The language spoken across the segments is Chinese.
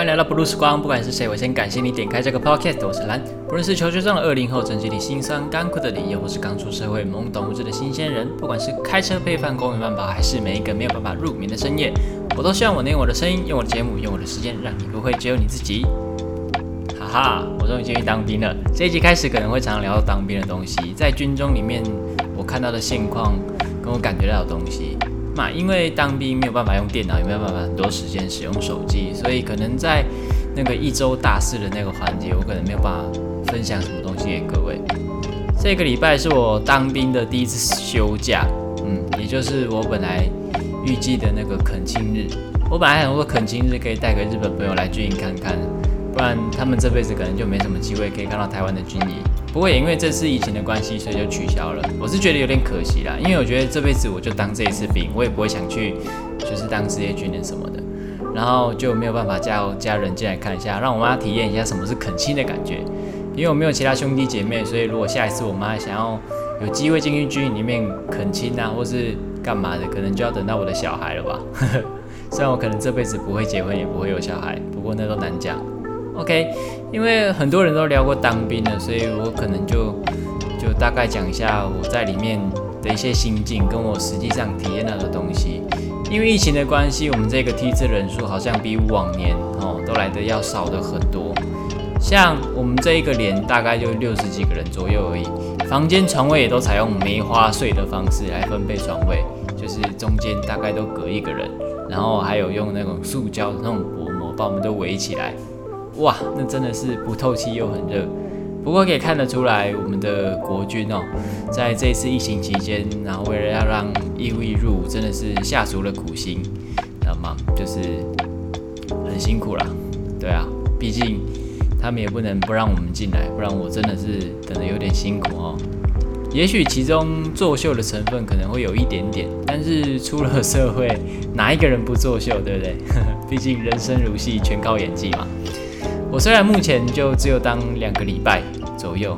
欢迎来到 Blue 时光，不管是谁，我先感谢你点开这个 podcast。我是蓝，不论是求学中的二零后，正经历辛酸干枯的你，又或是刚出社会懵懂无知的新鲜人，不管是开车配饭、公园慢跑，还是每一个没有办法入眠的深夜，我都希望我能用我的声音，用我的节目，用我的时间，让你不会只有你自己。哈哈，我终于进去当兵了。这一集开始可能会常常聊到当兵的东西，在军中里面我看到的现况，跟我感觉到的东西。嘛，因为当兵没有办法用电脑，也没有办法很多时间使用手机，所以可能在那个一周大事的那个环节，我可能没有办法分享什么东西给各位。这个礼拜是我当兵的第一次休假，嗯，也就是我本来预计的那个恳亲日。我本来想说恳亲日可以带个日本朋友来军营看看，不然他们这辈子可能就没什么机会可以看到台湾的军营。不过也因为这次疫情的关系，所以就取消了。我是觉得有点可惜啦，因为我觉得这辈子我就当这一次兵，我也不会想去就是当职业军人什么的，然后就没有办法叫家人进来看一下，让我妈体验一下什么是恳亲的感觉。因为我没有其他兄弟姐妹，所以如果下一次我妈想要有机会进去军营里面恳亲啊，或是干嘛的，可能就要等到我的小孩了吧。虽然我可能这辈子不会结婚，也不会有小孩，不过那都难讲。OK，因为很多人都聊过当兵的，所以我可能就就大概讲一下我在里面的一些心境，跟我实际上体验到的东西。因为疫情的关系，我们这个梯次人数好像比往年哦都来的要少的很多。像我们这一个连大概就六十几个人左右而已，房间床位也都采用梅花睡的方式来分配床位，就是中间大概都隔一个人，然后还有用那种塑胶那种薄膜把我们都围起来。哇，那真的是不透气又很热。不过可以看得出来，我们的国军哦，在这次疫情期间，然后为了要让义务入伍，真的是下足了苦心，知道吗？就是很辛苦啦。对啊，毕竟他们也不能不让我们进来，不然我真的是等得有点辛苦哦。也许其中作秀的成分可能会有一点点，但是出了社会，哪一个人不作秀，对不对？毕竟人生如戏，全靠演技嘛。我虽然目前就只有当两个礼拜左右，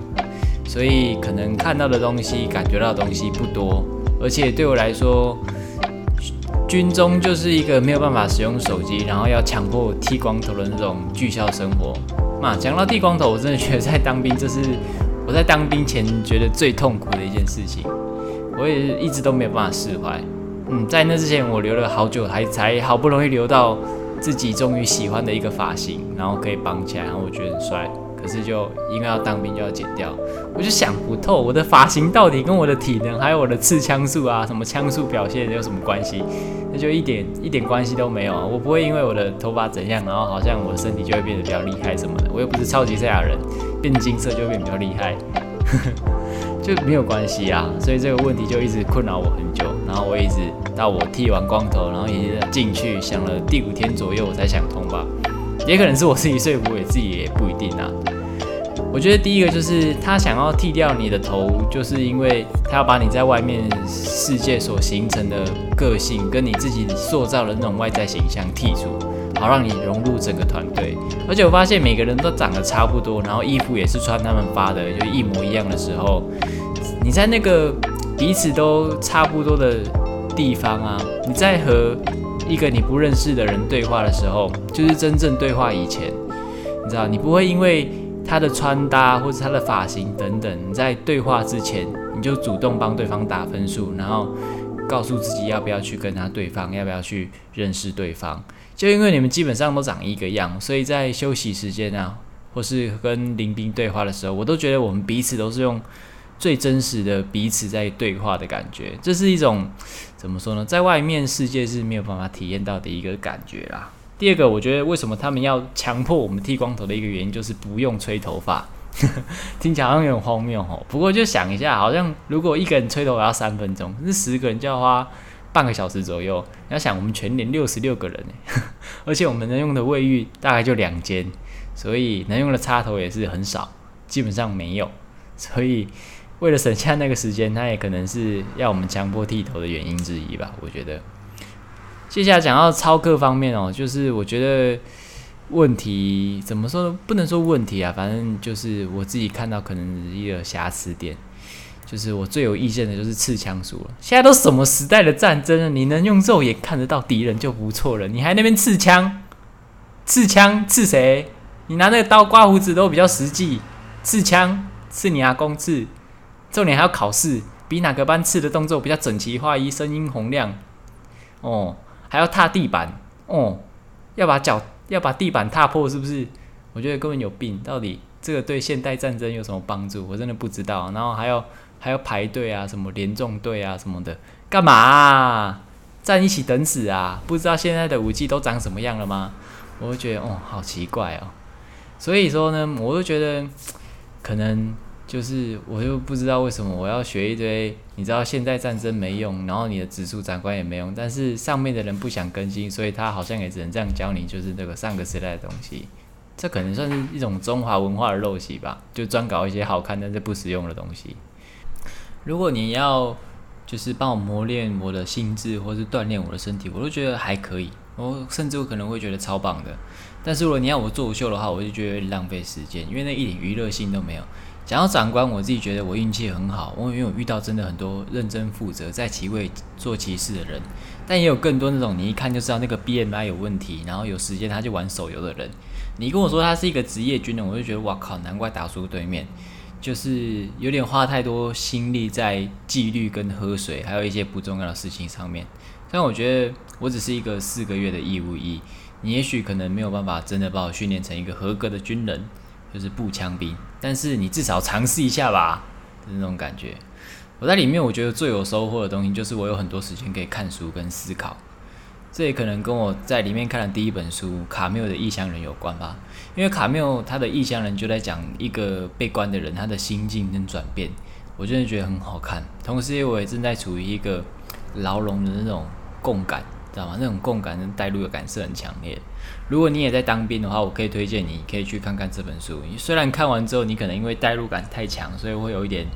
所以可能看到的东西、感觉到的东西不多，而且对我来说，军中就是一个没有办法使用手机，然后要强迫剃光头的那种巨校生活。嘛，讲到剃光头，我真的觉得在当兵，这是我在当兵前觉得最痛苦的一件事情，我也一直都没有办法释怀。嗯，在那之前我留了好久，还才好不容易留到。自己终于喜欢的一个发型，然后可以绑起来，然后我觉得很帅。可是就因为要当兵就要剪掉，我就想不透，我的发型到底跟我的体能，还有我的刺枪术啊，什么枪术表现有什么关系？那就一点一点关系都没有！我不会因为我的头发怎样，然后好像我的身体就会变得比较厉害什么的。我又不是超级赛亚人，变金色就变比较厉害，就没有关系啊。所以这个问题就一直困扰我很久，然后我一直。到我剃完光头，然后也进去想了第五天左右，我才想通吧。也可能是我自己说服我自己，也不一定啊。我觉得第一个就是他想要剃掉你的头，就是因为他要把你在外面世界所形成的个性，跟你自己塑造的那种外在形象剔除，好让你融入整个团队。而且我发现每个人都长得差不多，然后衣服也是穿他们发的，就一模一样的时候，你在那个彼此都差不多的。地方啊，你在和一个你不认识的人对话的时候，就是真正对话以前，你知道，你不会因为他的穿搭或者他的发型等等，你在对话之前你就主动帮对方打分数，然后告诉自己要不要去跟他对方，要不要去认识对方。就因为你们基本上都长一个样，所以在休息时间啊，或是跟林兵对话的时候，我都觉得我们彼此都是用。最真实的彼此在对话的感觉，这是一种怎么说呢？在外面世界是没有办法体验到的一个感觉啦。第二个，我觉得为什么他们要强迫我们剃光头的一个原因，就是不用吹头发。听起来好像有点荒谬哦。不过就想一下，好像如果一个人吹头发要三分钟，那十个人就要花半个小时左右。你要想我们全年六十六个人 而且我们能用的卫浴大概就两间，所以能用的插头也是很少，基本上没有，所以。为了省下那个时间，他也可能是要我们强迫剃头的原因之一吧。我觉得，接下来讲到操课方面哦，就是我觉得问题怎么说，不能说问题啊，反正就是我自己看到可能一个瑕疵点，就是我最有意见的就是刺枪术了。现在都什么时代的战争了，你能用肉眼看得到敌人就不错了，你还那边刺枪？刺枪刺谁？你拿那个刀刮胡子都比较实际，刺枪刺你阿公刺，重点还要考试，比哪个班刺的动作比较整齐划一，声音洪亮。哦，还要踏地板，哦，要把脚要把地板踏破，是不是？我觉得根本有病，到底这个对现代战争有什么帮助？我真的不知道。然后还要还要排队啊，什么连众队啊什么的，干嘛？站一起等死啊？不知道现在的武器都长什么样了吗？我就觉得哦，好奇怪哦。所以说呢，我就觉得可能就是我就不知道为什么我要学一堆，你知道现在战争没用，然后你的指数长官也没用，但是上面的人不想更新，所以他好像也只能这样教你，就是这个上个时代的东西。这可能算是一种中华文化的陋习吧，就专搞一些好看但是不实用的东西。如果你要就是帮我磨练我的心智，或是锻炼我的身体，我都觉得还可以。我甚至我可能会觉得超棒的。但是如果你要我作秀的话，我就觉得浪费时间，因为那一点娱乐性都没有。讲到长官，我自己觉得我运气很好，我因为我遇到真的很多认真负责在其位做其事的人，但也有更多那种你一看就知道那个 BMI 有问题，然后有时间他就玩手游的人。你跟我说他是一个职业军人，我就觉得哇靠，难怪打输对面，就是有点花太多心力在纪律跟喝水，还有一些不重要的事情上面。但我觉得我只是一个四个月的义务役。你也许可能没有办法真的把我训练成一个合格的军人，就是步枪兵，但是你至少尝试一下吧，是那种感觉。我在里面，我觉得最有收获的东西就是我有很多时间可以看书跟思考。这也可能跟我在里面看的第一本书《卡缪的异乡人》有关吧，因为卡缪他的异乡人就在讲一个被关的人他的心境跟转变，我真的觉得很好看。同时，我也正在处于一个牢笼的那种共感。知道吗？那种共感跟代入的感是很强烈。如果你也在当兵的话，我可以推荐你可以去看看这本书。虽然看完之后你可能因为代入感太强，所以会有一点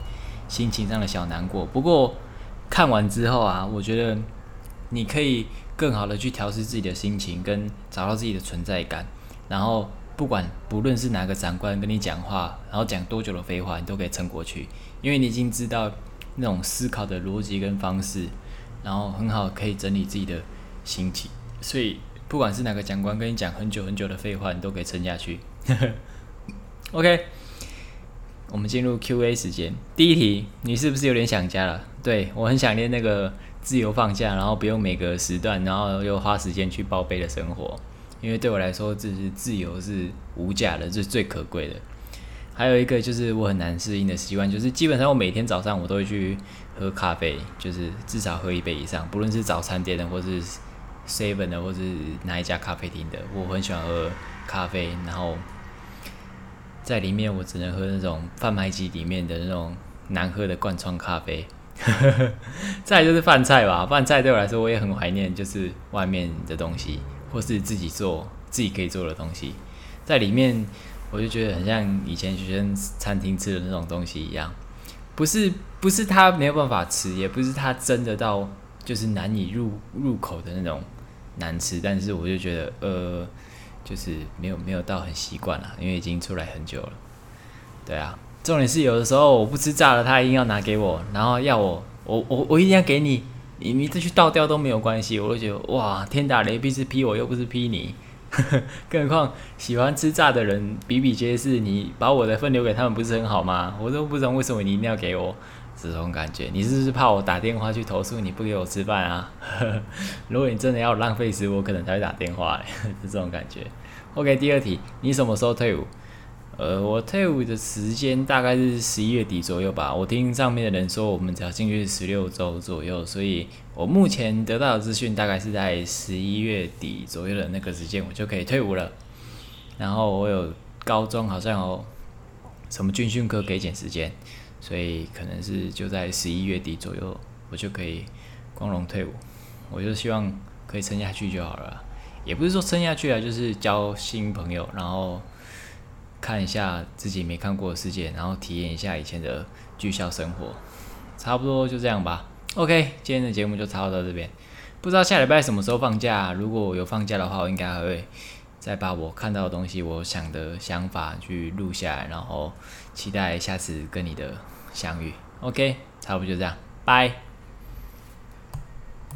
心情上的小难过。不过看完之后啊，我觉得你可以更好的去调试自己的心情，跟找到自己的存在感。然后不管不论是哪个长官跟你讲话，然后讲多久的废话，你都可以撑过去，因为你已经知道那种思考的逻辑跟方式，然后很好可以整理自己的。心情，所以不管是哪个讲官跟你讲很久很久的废话，你都可以撑下去。OK，我们进入 Q&A 时间。第一题，你是不是有点想家了？对我很想念那个自由放假，然后不用每个时段，然后又花时间去报备的生活。因为对我来说，这是自由是无价的，这是最可贵的。还有一个就是我很难适应的习惯，就是基本上我每天早上我都会去喝咖啡，就是至少喝一杯以上，不论是早餐店的或是。Seven 的，或是哪一家咖啡厅的，我很喜欢喝咖啡。然后在里面，我只能喝那种贩卖机里面的那种难喝的罐装咖啡。再就是饭菜吧，饭菜对我来说我也很怀念，就是外面的东西，或是自己做自己可以做的东西。在里面，我就觉得很像以前学生餐厅吃的那种东西一样，不是不是他没有办法吃，也不是他真的到就是难以入入口的那种。难吃，但是我就觉得，呃，就是没有没有到很习惯了，因为已经出来很久了。对啊，重点是有的时候我不吃炸的，他一定要拿给我，然后要我，我我我一定要给你，你你再去倒掉都没有关系。我就觉得哇，天打雷劈是劈我，又不是劈你。更何况喜欢吃炸的人比比皆是，你把我的份留给他们不是很好吗？我都不知道为什么你一定要给我。这种感觉，你是不是怕我打电话去投诉你不给我吃饭啊？如果你真的要浪费食物，我可能才会打电话。是 这种感觉。OK，第二题，你什么时候退伍？呃，我退伍的时间大概是十一月底左右吧。我听上面的人说，我们只要进去十六周左右，所以我目前得到的资讯大概是在十一月底左右的那个时间，我就可以退伍了。然后我有高中好像有什么军训课给减时间。所以可能是就在十一月底左右，我就可以光荣退伍。我就希望可以撑下去就好了，也不是说撑下去啊，就是交新朋友，然后看一下自己没看过的世界，然后体验一下以前的剧校生活。差不多就这样吧。OK，今天的节目就差不多到这边。不知道下礼拜什么时候放假？如果有放假的话，我应该还会再把我看到的东西、我想的想法去录下来，然后期待下次跟你的。相遇，OK，差不多就这样，拜。